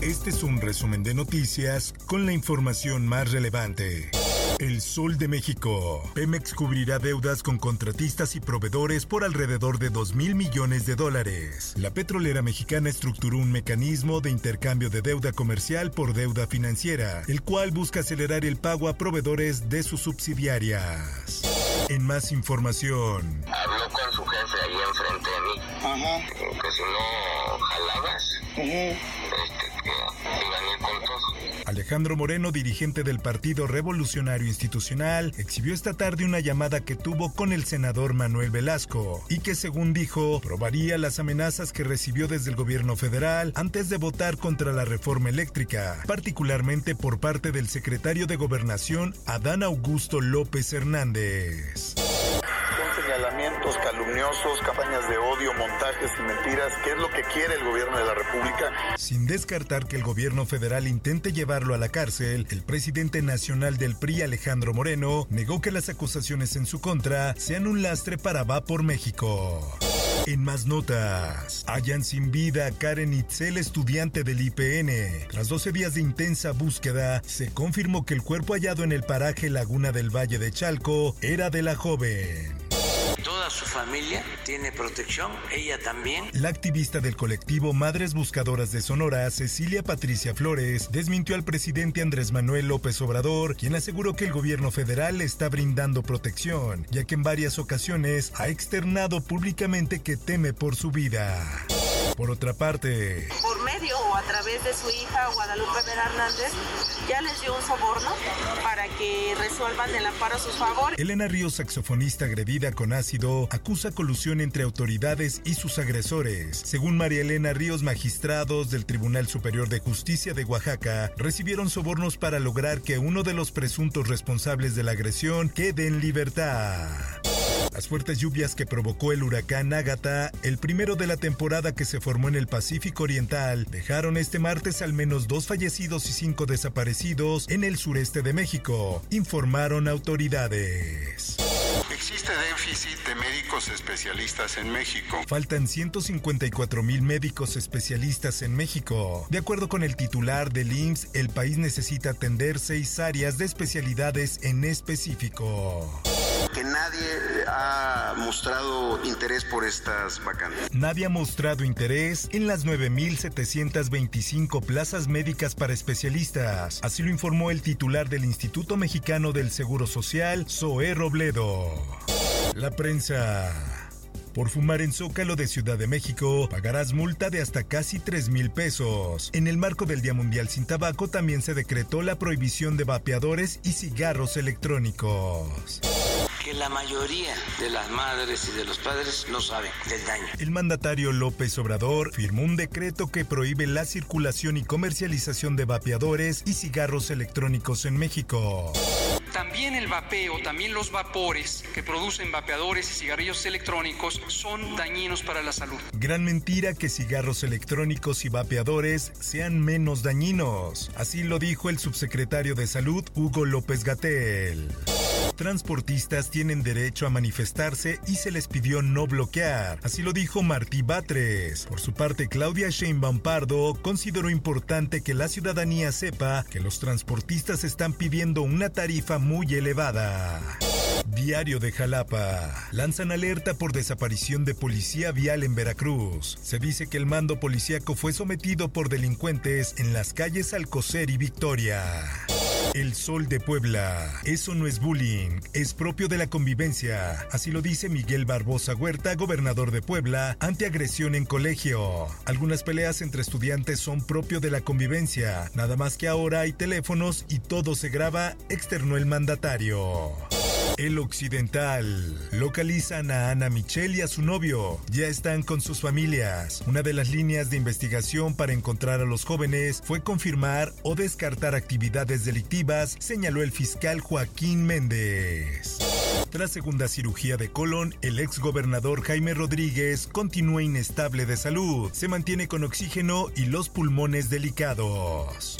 Este es un resumen de noticias con la información más relevante. El Sol de México. Pemex cubrirá deudas con contratistas y proveedores por alrededor de 2 mil millones de dólares. La petrolera mexicana estructuró un mecanismo de intercambio de deuda comercial por deuda financiera, el cual busca acelerar el pago a proveedores de sus subsidiarias. En más información. Habló con su jefe ahí enfrente de mí. Ajá. Que si no jalabas, este, Alejandro Moreno, dirigente del Partido Revolucionario Institucional, exhibió esta tarde una llamada que tuvo con el senador Manuel Velasco y que, según dijo, probaría las amenazas que recibió desde el gobierno federal antes de votar contra la reforma eléctrica, particularmente por parte del secretario de Gobernación, Adán Augusto López Hernández. Señalamientos calumniosos, campañas de odio, montajes y mentiras. ¿Qué es lo que quiere el gobierno de la República? Sin descartar que el gobierno federal intente llevarlo a la cárcel, el presidente nacional del PRI, Alejandro Moreno, negó que las acusaciones en su contra sean un lastre para Va por México. En más notas, hallan sin vida a Karen Itzel, estudiante del IPN. Tras 12 días de intensa búsqueda, se confirmó que el cuerpo hallado en el paraje Laguna del Valle de Chalco era de la joven. Toda su familia tiene protección, ella también. La activista del colectivo Madres Buscadoras de Sonora, Cecilia Patricia Flores, desmintió al presidente Andrés Manuel López Obrador, quien aseguró que el gobierno federal le está brindando protección, ya que en varias ocasiones ha externado públicamente que teme por su vida. Por otra parte, por o a través de su hija Guadalupe Vera Hernández, ya les dio un soborno para que resuelvan el amparo a sus favores. Elena Ríos, saxofonista agredida con ácido, acusa colusión entre autoridades y sus agresores. Según María Elena Ríos, magistrados del Tribunal Superior de Justicia de Oaxaca recibieron sobornos para lograr que uno de los presuntos responsables de la agresión quede en libertad. Las fuertes lluvias que provocó el huracán Ágata, el primero de la temporada que se formó en el Pacífico Oriental, dejaron este martes al menos dos fallecidos y cinco desaparecidos en el sureste de México, informaron autoridades. Existe déficit de médicos especialistas en México. Faltan 154 mil médicos especialistas en México. De acuerdo con el titular del IMSS, el país necesita atender seis áreas de especialidades en específico. Que nadie ha mostrado interés por estas vacantes. Nadie ha mostrado interés en las 9.725 plazas médicas para especialistas. Así lo informó el titular del Instituto Mexicano del Seguro Social, Zoé Robledo. La prensa. Por fumar en Zócalo de Ciudad de México, pagarás multa de hasta casi 3 mil pesos. En el marco del Día Mundial sin Tabaco también se decretó la prohibición de vapeadores y cigarros electrónicos. Que la mayoría de las madres y de los padres no saben del daño. El mandatario López Obrador firmó un decreto que prohíbe la circulación y comercialización de vapeadores y cigarros electrónicos en México. También el vapeo, también los vapores que producen vapeadores y cigarrillos electrónicos son dañinos para la salud. Gran mentira que cigarros electrónicos y vapeadores sean menos dañinos. Así lo dijo el subsecretario de Salud, Hugo López Gatel. Transportistas tienen derecho a manifestarse y se les pidió no bloquear. Así lo dijo Martí Batres. Por su parte, Claudia Sheinbaum Pardo consideró importante que la ciudadanía sepa que los transportistas están pidiendo una tarifa muy elevada. Diario de Jalapa. Lanzan alerta por desaparición de policía vial en Veracruz. Se dice que el mando policíaco fue sometido por delincuentes en las calles Alcocer y Victoria. El Sol de Puebla. Eso no es bullying, es propio de la convivencia. Así lo dice Miguel Barbosa Huerta, gobernador de Puebla, ante agresión en colegio. Algunas peleas entre estudiantes son propio de la convivencia. Nada más que ahora hay teléfonos y todo se graba, externó el mandatario. El Occidental. Localizan a Ana Michelle y a su novio. Ya están con sus familias. Una de las líneas de investigación para encontrar a los jóvenes fue confirmar o descartar actividades delictivas, señaló el fiscal Joaquín Méndez. Tras segunda cirugía de colon, el ex gobernador Jaime Rodríguez continúa inestable de salud. Se mantiene con oxígeno y los pulmones delicados.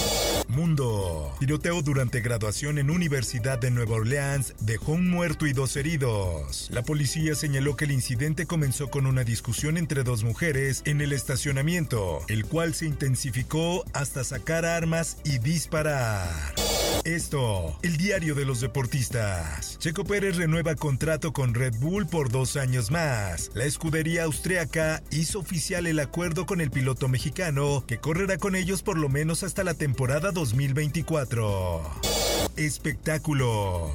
Mundo. Tiroteo durante graduación en Universidad de Nueva Orleans dejó un muerto y dos heridos. La policía señaló que el incidente comenzó con una discusión entre dos mujeres en el estacionamiento, el cual se intensificó hasta sacar armas y disparar. Esto, el diario de los deportistas. Checo Pérez renueva contrato con Red Bull por dos años más. La escudería austriaca hizo oficial el acuerdo con el piloto mexicano que correrá con ellos por lo menos hasta la temporada 2024. Espectáculos.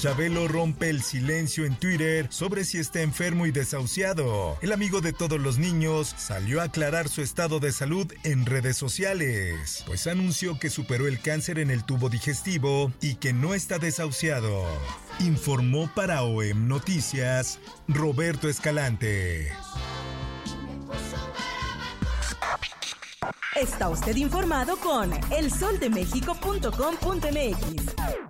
Chabelo rompe el silencio en Twitter sobre si está enfermo y desahuciado. El amigo de todos los niños salió a aclarar su estado de salud en redes sociales, pues anunció que superó el cáncer en el tubo digestivo y que no está desahuciado. Informó para OEM Noticias Roberto Escalante. Está usted informado con elsoldemexico.com.mx.